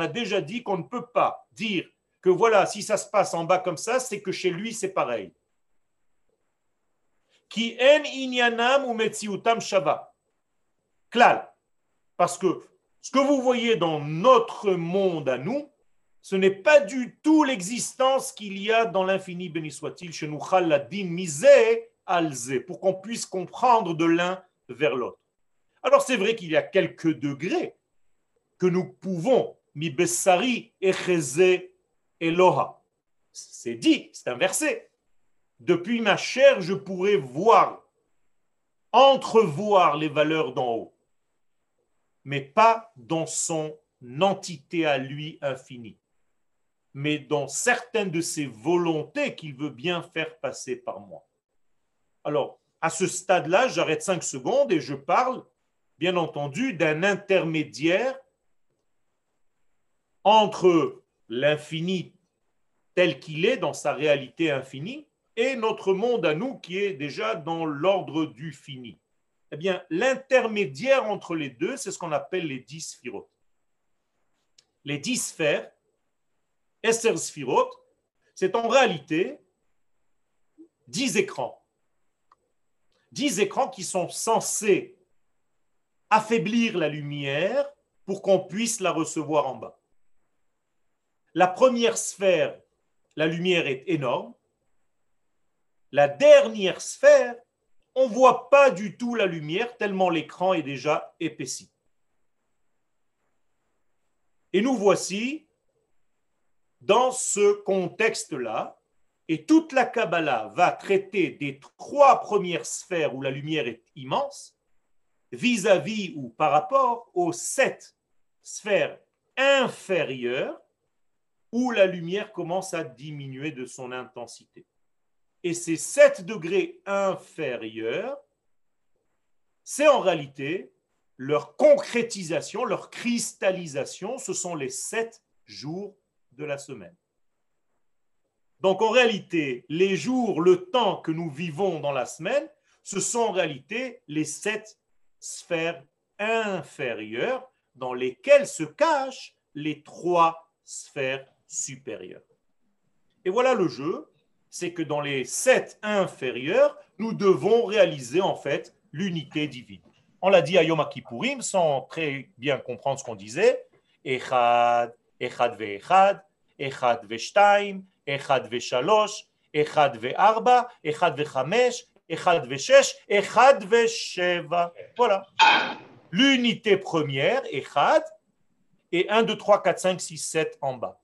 a déjà dit qu'on ne peut pas dire que voilà, si ça se passe en bas comme ça, c'est que chez lui, c'est pareil. Qui en inyanam ou metziutam shava. Klal. Parce que ce que vous voyez dans notre monde à nous, ce n'est pas du tout l'existence qu'il y a dans l'infini, béni soit-il, chez nous, alze, pour qu'on puisse comprendre de l'un vers l'autre. Alors c'est vrai qu'il y a quelques degrés que nous pouvons, mi bessari et Eloha. C'est dit, c'est un verset. Depuis ma chair, je pourrais voir, entrevoir les valeurs d'en haut, mais pas dans son entité à lui infinie, mais dans certaines de ses volontés qu'il veut bien faire passer par moi. Alors, à ce stade-là, j'arrête cinq secondes et je parle, bien entendu, d'un intermédiaire entre l'infini tel qu'il est dans sa réalité infinie et notre monde à nous qui est déjà dans l'ordre du fini. Eh bien, l'intermédiaire entre les deux, c'est ce qu'on appelle les dix sphirotes. Les dix sphères, Esser sphirotes, c'est en réalité dix écrans. dix écrans qui sont censés affaiblir la lumière pour qu'on puisse la recevoir en bas. La première sphère, la lumière est énorme. La dernière sphère, on ne voit pas du tout la lumière tellement l'écran est déjà épaissi. Et nous voici dans ce contexte-là, et toute la Kabbalah va traiter des trois premières sphères où la lumière est immense, vis-à-vis ou par rapport aux sept sphères inférieures où la lumière commence à diminuer de son intensité. Et ces sept degrés inférieurs, c'est en réalité leur concrétisation, leur cristallisation, ce sont les sept jours de la semaine. Donc en réalité, les jours, le temps que nous vivons dans la semaine, ce sont en réalité les sept sphères inférieures dans lesquelles se cachent les trois sphères supérieures. Et voilà le jeu, c'est que dans les sept inférieures, nous devons réaliser en fait l'unité divine. On l'a dit à Yom Kippourim sans très bien comprendre ce qu'on disait. Echad, Echad ve'echad, Echad ve'shtaim, Echad ve'shalosh, Echad ve'arba, Echad ve'chamesh, Echad ve'shesh, Echad ve'sheva. Voilà. L'unité première, Echad, et 1, 2, 3, 4, 5, 6, 7 en bas.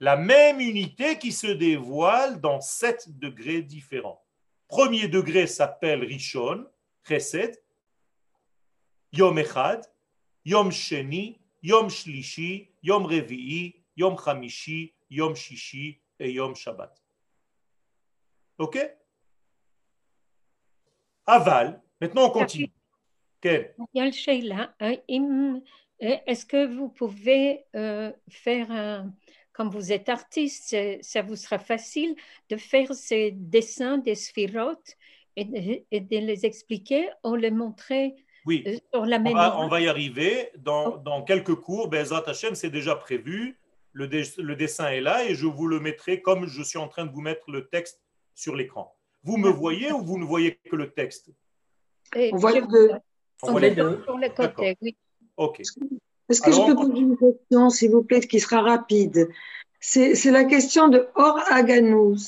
La même unité qui se dévoile dans sept degrés différents. Premier degré s'appelle Rishon, Chesed, Yom Echad, Yom Sheni, Yom Shlishi, Yom Revi'i, Yom Chamishi, Yom Shishi et Yom Shabbat. Ok? Aval, maintenant on continue. Hein, Est-ce que vous pouvez euh, faire un, comme vous êtes artiste, ça vous sera facile de faire ces dessins des sphirotes et de, les expliquer, on les montrer oui. Euh, sur la on va, on va, y arriver. Dans, oh. dans quelques cours, Bezat Hashem, c'est déjà prévu. Le, le, dessin est là et je vous le mettrai comme je suis en train de vous mettre le texte sur l'écran. Vous me voyez ou vous ne voyez que le texte? On voit les deux. On voit les deux. Sur le côté, oui. Ok. Est-ce que je peux poser une question, s'il vous plaît, qui sera rapide? C'est la question de Or Aganouz.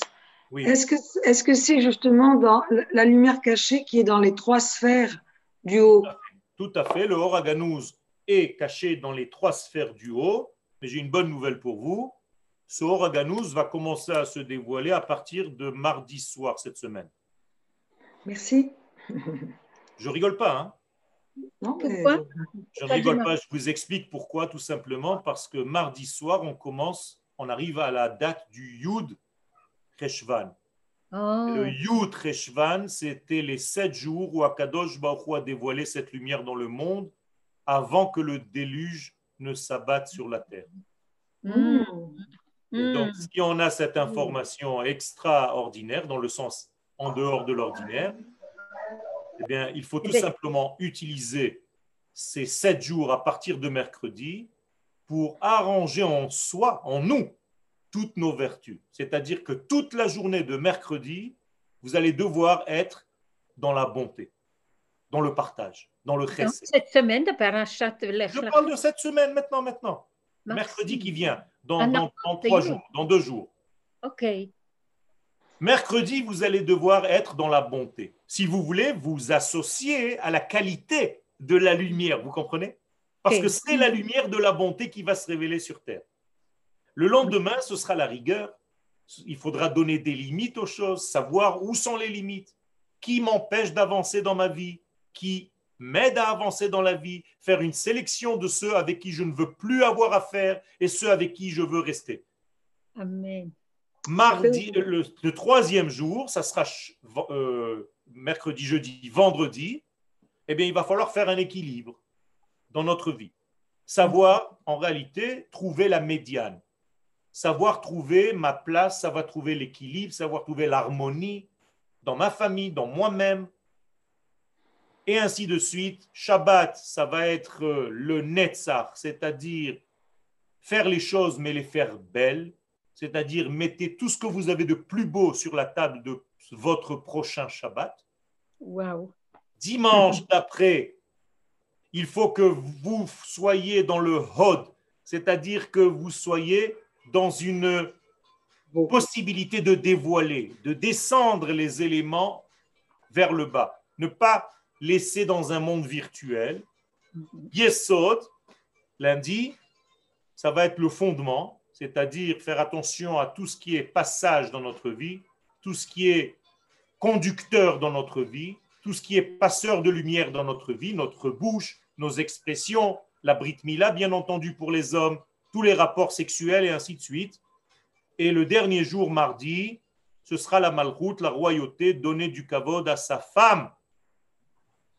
Oui. Est-ce que c'est -ce c'est justement dans la lumière cachée qui est dans les trois sphères du haut? Tout à fait. Le Or Aganouz est caché dans les trois sphères du haut. Mais j'ai une bonne nouvelle pour vous. Ce Or Aganouz va commencer à se dévoiler à partir de mardi soir cette semaine. Merci. Je rigole pas, hein pourquoi Je ne rigole pas, je vous explique pourquoi, tout simplement parce que mardi soir, on commence, on arrive à la date du Yud Reshvan. Oh. Le Yud Reshvan, c'était les sept jours où Akadosh Baruch a dévoilé cette lumière dans le monde avant que le déluge ne s'abatte sur la terre. Hmm. donc, hmm. si on a cette information extraordinaire, dans le sens en dehors de l'ordinaire, eh bien, il faut tout simplement utiliser ces sept jours à partir de mercredi pour arranger en soi, en nous, toutes nos vertus. C'est-à-dire que toute la journée de mercredi, vous allez devoir être dans la bonté, dans le partage, dans le chesed. Cette semaine de Je parle de cette semaine maintenant, maintenant. Mercredi qui vient, dans, dans, dans trois jours, dans deux jours. OK. Mercredi, vous allez devoir être dans la bonté. Si vous voulez vous associer à la qualité de la lumière, vous comprenez? Parce que c'est la lumière de la bonté qui va se révéler sur terre. Le lendemain, ce sera la rigueur. Il faudra donner des limites aux choses, savoir où sont les limites, qui m'empêche d'avancer dans ma vie, qui m'aide à avancer dans la vie, faire une sélection de ceux avec qui je ne veux plus avoir affaire et ceux avec qui je veux rester. Amen mardi, le, troisième jour, ça sera euh, mercredi, jeudi, vendredi, eh bien, il va falloir faire un équilibre dans notre vie. Savoir, en réalité, trouver la médiane. Savoir trouver ma place, savoir trouver l'équilibre, savoir trouver l'harmonie dans ma famille, dans moi-même. Et ainsi de suite. Shabbat, ça va être euh, le netzach, c'est-à-dire faire les choses, mais les faire belles c'est-à-dire mettez tout ce que vous avez de plus beau sur la table de votre prochain Shabbat. Wow. Dimanche d'après, il faut que vous soyez dans le hod, c'est-à-dire que vous soyez dans une possibilité de dévoiler, de descendre les éléments vers le bas. Ne pas laisser dans un monde virtuel. Yesod, lundi, ça va être le fondement, c'est-à-dire faire attention à tout ce qui est passage dans notre vie, tout ce qui est conducteur dans notre vie, tout ce qui est passeur de lumière dans notre vie, notre bouche, nos expressions, la Brit Mila, bien entendu, pour les hommes, tous les rapports sexuels et ainsi de suite. Et le dernier jour, mardi, ce sera la malroute, la royauté, donner du kavod à sa femme.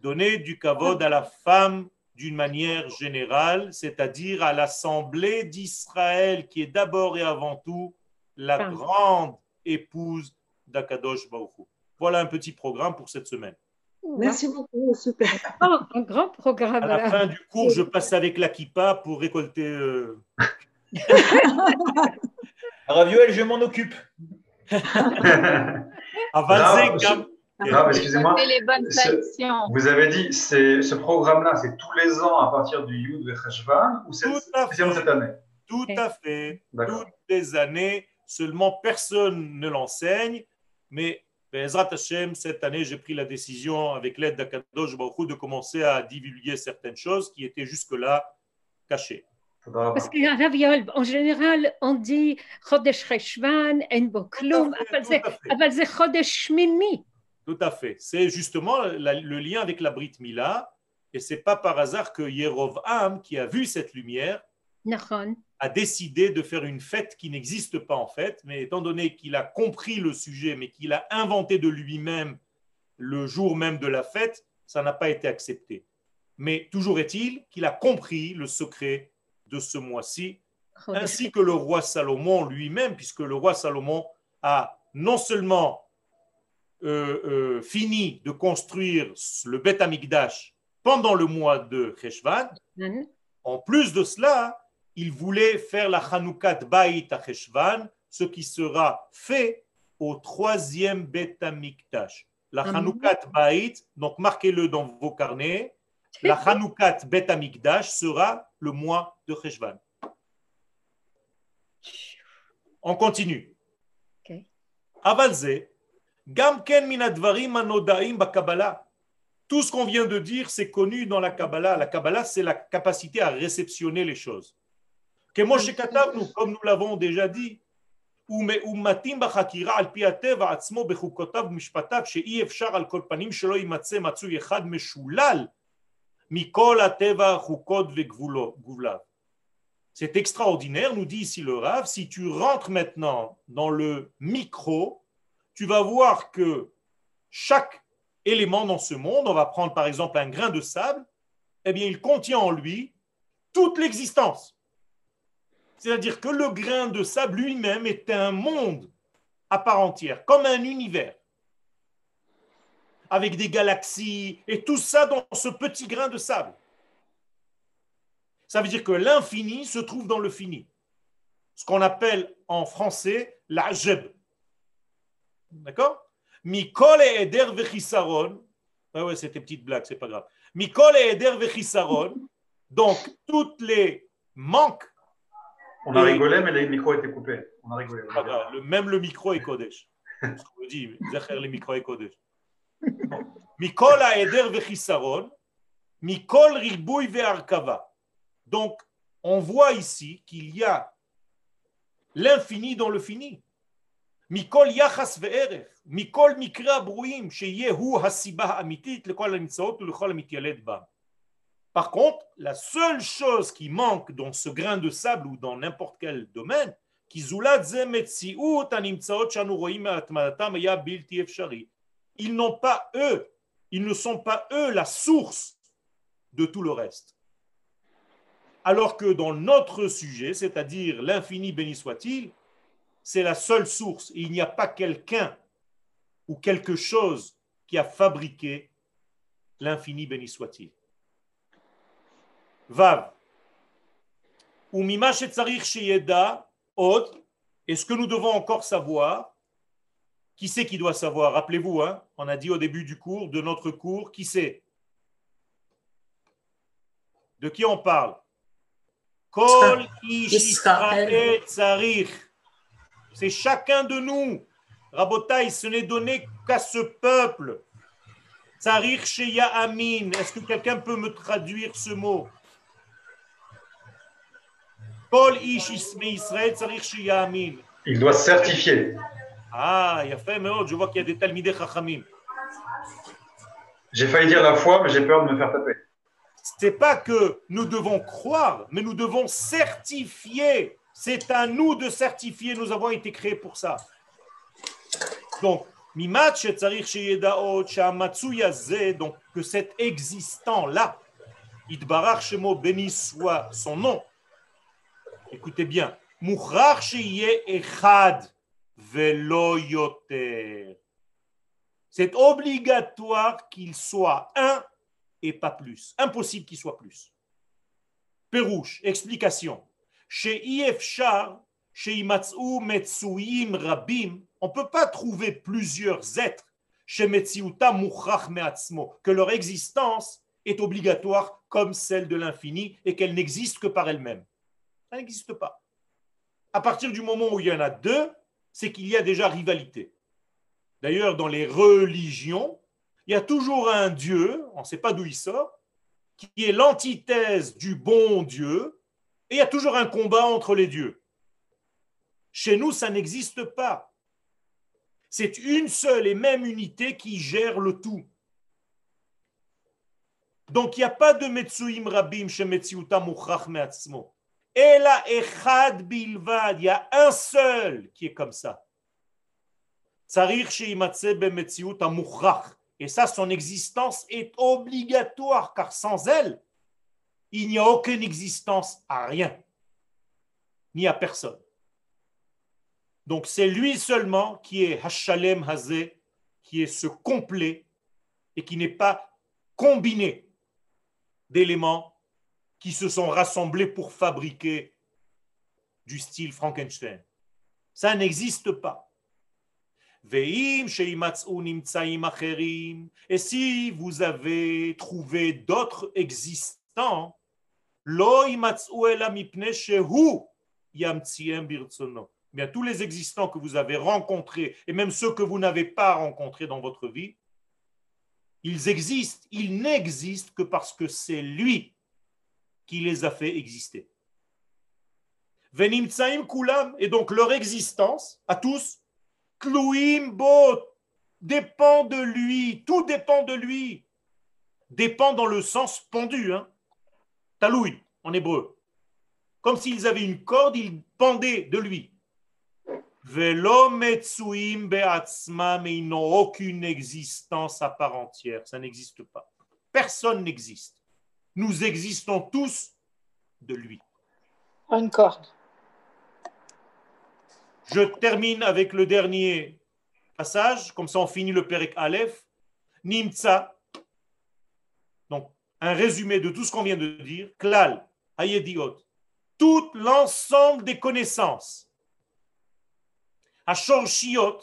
Donner du kavod à la femme d'une manière générale, c'est-à-dire à, l'assemblée d'Israël, qui est d'abord et avant tout la grande épouse d'Akadosh Baruch Voilà un petit programme pour cette semaine. Merci beaucoup, super. un grand programme. À la fin du cours, je passe avec la kippa pour récolter. Euh... Ravioel, je m'en occupe. excusez-moi. Vous avez dit, ce programme-là, c'est tous les ans à partir du Yud Vecheshvan ou c'est cette année? Tout à fait. Toutes les années, seulement personne ne l'enseigne, mais Bezrat Hashem, cette année, j'ai pris la décision, avec l'aide d'Akadosh Baruch de commencer à divulguer certaines choses qui étaient jusque-là cachées. Parce qu'en général, on dit Chodesh Cheshvan, En Boklum, c'est Chodesh Shmini. Tout à fait. C'est justement le lien avec la Brit Mila. Et c'est pas par hasard que Yerovam, qui a vu cette lumière, a décidé de faire une fête qui n'existe pas en fait, mais étant donné qu'il a compris le sujet, mais qu'il a inventé de lui-même le jour même de la fête, ça n'a pas été accepté. Mais toujours est-il qu'il a compris le secret de ce mois-ci, ainsi que le roi Salomon lui-même, puisque le roi Salomon a non seulement euh, euh, fini de construire le Beth Amikdash pendant le mois de Cheshvan, en plus de cela, il voulait faire la Hanoukat Bait à Cheshvan, ce qui sera fait au troisième Beth Amikdash. La Hanoukat Bait, donc marquez-le dans vos carnets, la Hanoukat Bet Amikdash sera le mois de Cheshvan. On continue. Avalze, Gamken minadvarim anodaim bakabbalah. Tout ce qu'on vient de dire, c'est connu dans la Kabbalah. La Kabbalah, c'est la capacité à réceptionner les choses. comme nous l'avons déjà dit, ומתאים בחקירה על פי הטבע עצמו בחוקותיו ומשפטיו שאי אפשר על כל פנים שלא יימצא מצוי אחד משולל מכל הטבע חוקות וגבוליו. C'est extraordinaire, nous dit ici le Rav, si tu rentres maintenant dans le micro, tu vas voir que chaque élément dans ce monde, on va prendre par exemple un grain de sable, eh bien il contient en lui toute l'existence. C'est-à-dire que le grain de sable lui-même est un monde à part entière, comme un univers, avec des galaxies et tout ça dans ce petit grain de sable. Ça veut dire que l'infini se trouve dans le fini. Ce qu'on appelle en français la jeb. D'accord? Mikol et Eder vechisaron. Ah ouais, c'était petite blague, c'est pas grave. Eder vechisaron. Donc, toutes les manques. On a rigolé, mais le micro était coupé. On a rigolé. Pas grave. Le, même le micro est Kodesh. ce qu'on dit, Zecher le micro est Kodesh. Mikol a Eder vechisaron. Mikol ribouy ve'arkava. Donc, on voit ici qu'il y a l'infini dans le fini. מכל יחס וערך, מכל מקרה הברואים, שיהיה הוא הסיבה האמיתית לכל הנמצאות ולכל המתיילד בה. par contre, la seule chose qui manque dans ce grain de sable ou dans n'importe quel domaine, ils n'ont pas eux, ils ne sont pas eux la source de tout le reste. Alors que dans notre sujet, c'est-à-dire l'infini béni soit-il, c'est la seule source. Il n'y a pas quelqu'un ou quelque chose qui a fabriqué l'infini béni soit-il. Vav. Od. Et ce que nous devons encore savoir, qui c'est qui doit savoir? Rappelez-vous, hein, On a dit au début du cours, de notre cours, qui c'est? De qui on parle? Kol C'est chacun de nous. Rabotai, ce n'est donné qu'à ce peuple. Tsarir Sheya Amin. Est-ce que quelqu'un peut me traduire ce mot Kol Ish Israël Tsarir Sheya Amin. Il doit certifier. Ah, il a fait, mais je vois qu'il y a des Talmidei Chachamim. J'ai failli dire la foi, mais j'ai peur de me faire taper. C'est pas que nous devons croire, mais nous devons certifier. C'est à nous de certifier. Nous avons été créés pour ça. Donc, donc que cet existant-là, Idbarach Shemo, béni soit son nom. Écoutez bien. C'est obligatoire qu'il soit un et pas plus. Impossible qu'il soit plus. Pérouche, explication. Chez Ifshar, chez Imatsu Metsuim Rabim, on ne peut pas trouver plusieurs êtres chez Metsiuta Mouchach Meatzmo, que leur existence est obligatoire comme celle de l'infini et qu'elle n'existe que par elle-même. Ça n'existe pas. À partir du moment où il y en a deux, c'est qu'il y a déjà rivalité. D'ailleurs, dans les religions, il y a toujours un Dieu, on ne sait pas d'où il sort, qui est l'antithèse du bon Dieu, et il y a toujours un combat entre les dieux. Chez nous, ça n'existe pas. C'est une seule et même unité qui gère le tout. Donc, il n'y a pas de Metsuim Rabim chez Metsuta Mouchach. Ela Echad Bilvad, il y a un seul qui est comme ça. Et ça, son existence est obligatoire, car sans elle, il n'y a aucune existence à rien, ni à personne. Donc c'est lui seulement qui est Hashalem Hazé, qui est ce complet et qui n'est pas combiné d'éléments qui se sont rassemblés pour fabriquer du style Frankenstein. Ça n'existe pas. Et si vous avez trouvé d'autres existants, bien tous les existants que vous avez rencontrés et même ceux que vous n'avez pas rencontrés dans votre vie, ils existent, ils n'existent que parce que c'est lui qui les a fait exister. Et donc leur existence, à tous, Kluim dépend de lui, tout dépend de lui. Dépend dans le sens pendu, hein. Taloui en hébreu. Comme s'ils avaient une corde, ils pendaient de lui. Velo metsuim mais ils n'ont aucune existence à part entière. Ça n'existe pas. Personne n'existe. Nous existons tous de lui. Une corde. Je termine avec le dernier passage, comme ça on finit le Perek Aleph. Nimtsa, donc un résumé de tout ce qu'on vient de dire. Klal, Ayediot, tout l'ensemble des connaissances. Shiot,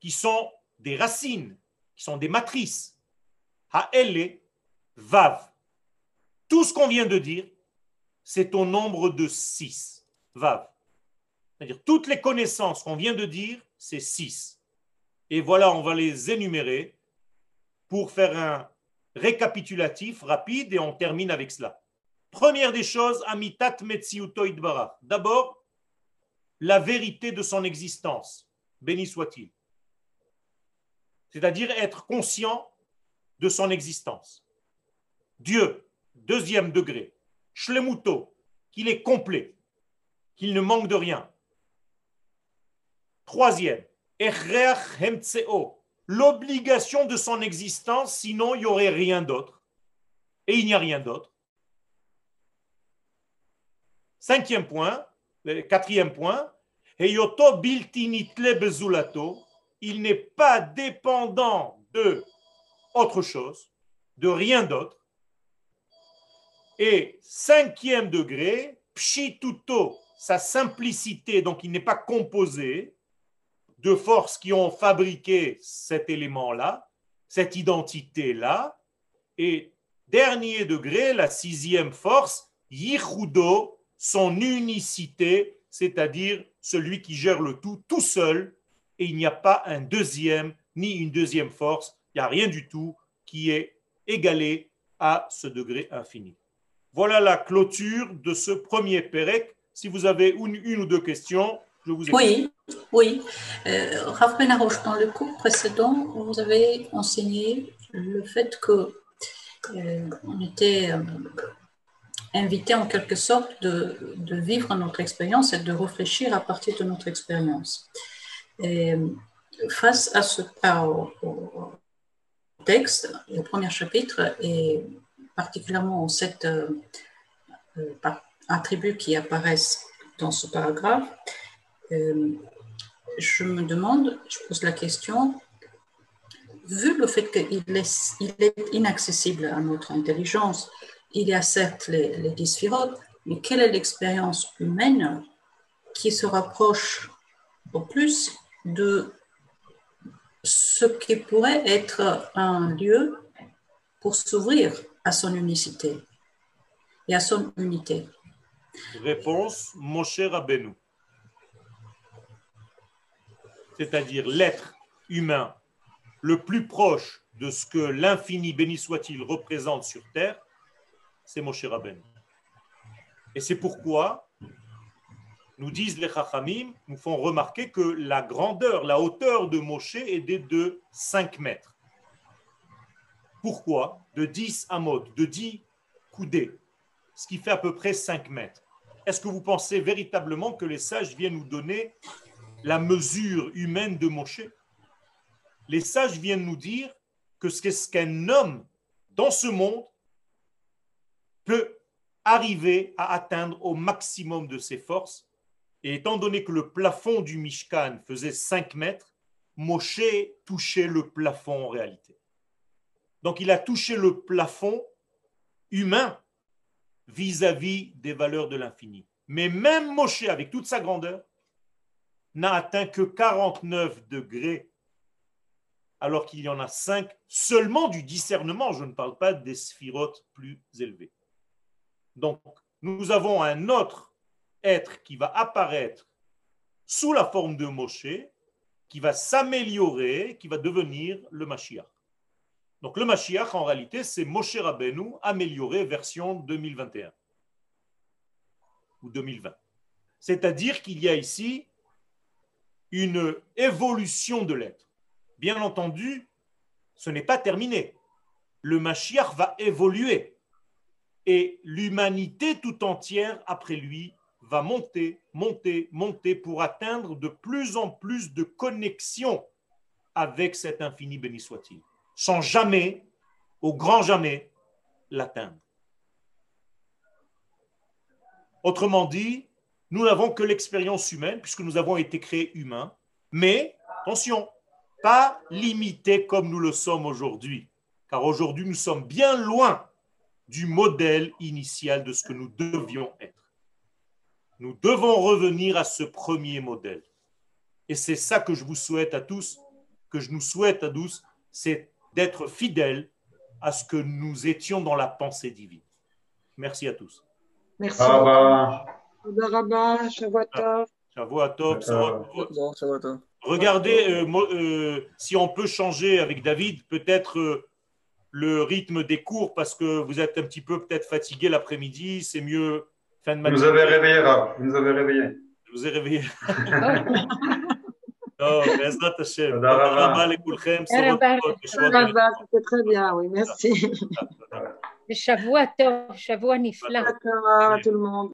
qui sont des racines, qui sont des matrices. Ha'ele, Vav. Tout ce qu'on vient de dire, c'est au nombre de six. Vav. C'est-à-dire toutes les connaissances qu'on vient de dire, c'est six. Et voilà, on va les énumérer pour faire un récapitulatif rapide et on termine avec cela. Première des choses, Amitat Metsiuto D'abord, la vérité de son existence. Béni soit-il. C'est-à-dire être conscient de son existence. Dieu, deuxième degré. Shlemuto, qu'il est complet, qu'il ne manque de rien. Troisième, l'obligation de son existence, sinon il n'y aurait rien d'autre. Et il n'y a rien d'autre. Cinquième point, quatrième point, il n'est pas dépendant de autre chose, de rien d'autre. Et cinquième degré, pshituto, sa simplicité, donc il n'est pas composé, de forces qui ont fabriqué cet élément-là, cette identité-là. Et dernier degré, la sixième force, Yichudo, son unicité, c'est-à-dire celui qui gère le tout tout seul, et il n'y a pas un deuxième ni une deuxième force, il n'y a rien du tout qui est égalé à ce degré infini. Voilà la clôture de ce premier Pérec. Si vous avez une, ou deux questions, je vous écoute. Oui, oui. Euh, Rav Benaroche, dans le cours précédent, vous avez enseigné le fait que euh, on était euh, invité en quelque sorte de, vivre notre expérience et de réfléchir à partir de notre expérience. Et face à ce au, au, texte, le premier chapitre, et particulièrement aux sept euh, attributs qui apparaissent dans ce paragraphe, euh, je me demande, je pose la question, vu le fait qu'il est, inaccessible à notre intelligence, il y a certes les, les mais quelle est l'expérience humaine qui se rapproche au plus de ce qui pourrait être un lieu pour s'ouvrir à son unicité et à son unité Réponse, Moshe Rabbeinu. C'est-à-dire l'être humain le plus proche de ce que l'infini, béni soit-il, représente sur terre, c'est Moshe Rabbeinu. Et c'est pourquoi nous disent les Chachamim, nous font remarquer que la grandeur, la hauteur de Moshe est de 5 mètres. Pourquoi De 10 amot, de 10 coudées, ce qui fait à peu près 5 mètres. Est-ce que vous pensez véritablement que les sages viennent nous donner la mesure humaine de Moshe? Les sages viennent nous dire que ce qu'un homme dans ce monde peut arriver à atteindre au maximum de ses forces et étant donné que le plafond du Mishkan faisait 5 mètres, Moshe touchait le plafond en réalité. Donc il a touché le plafond humain vis-à-vis des valeurs de l'infini. Mais même Moshe, avec toute sa grandeur, n'a atteint que 49 degrés, alors qu'il y en a 5 seulement du discernement. Je ne parle pas des sphirotes plus élevées. Donc, nous avons un autre être qui va apparaître sous la forme de Moshe, qui va s'améliorer, qui va devenir le Mashiach. Donc le Mashiach, en réalité, c'est Moshe Rabbeinu amélioré version 2021 ou 2020. C'est-à-dire qu'il y a ici une évolution de l'être. Bien entendu, ce n'est pas terminé. Le Mashiach va évoluer et l'humanité tout entière après lui va monter, monter, monter pour atteindre de plus en plus de connexion avec cet infini béni soit-il, sans jamais, au grand jamais, l'atteindre. Autrement dit, nous n'avons que l'expérience humaine, puisque nous avons été créés humains, mais, attention, pas limités comme nous le sommes aujourd'hui, car aujourd'hui nous sommes bien loin du modèle initial de ce que nous devions être. Nous devons revenir à ce premier modèle. Et c'est ça que je vous souhaite à tous, que je nous souhaite à tous, c'est d'être fidèles à ce que nous étions dans la pensée divine. Merci à tous. Merci. Regardez, euh, euh, si on peut changer avec David, peut-être euh, le rythme des cours, parce que vous êtes un petit peu peut-être fatigué l'après-midi, c'est mieux Fin de vous nous avez réveillé, Rav. Vous nous avez réveillé. Je vous ai réveillé. Oh, Bezrat Hashem. C'était très bien, oui, merci. Shavua Tov, Shavua Nifla. à tout le monde.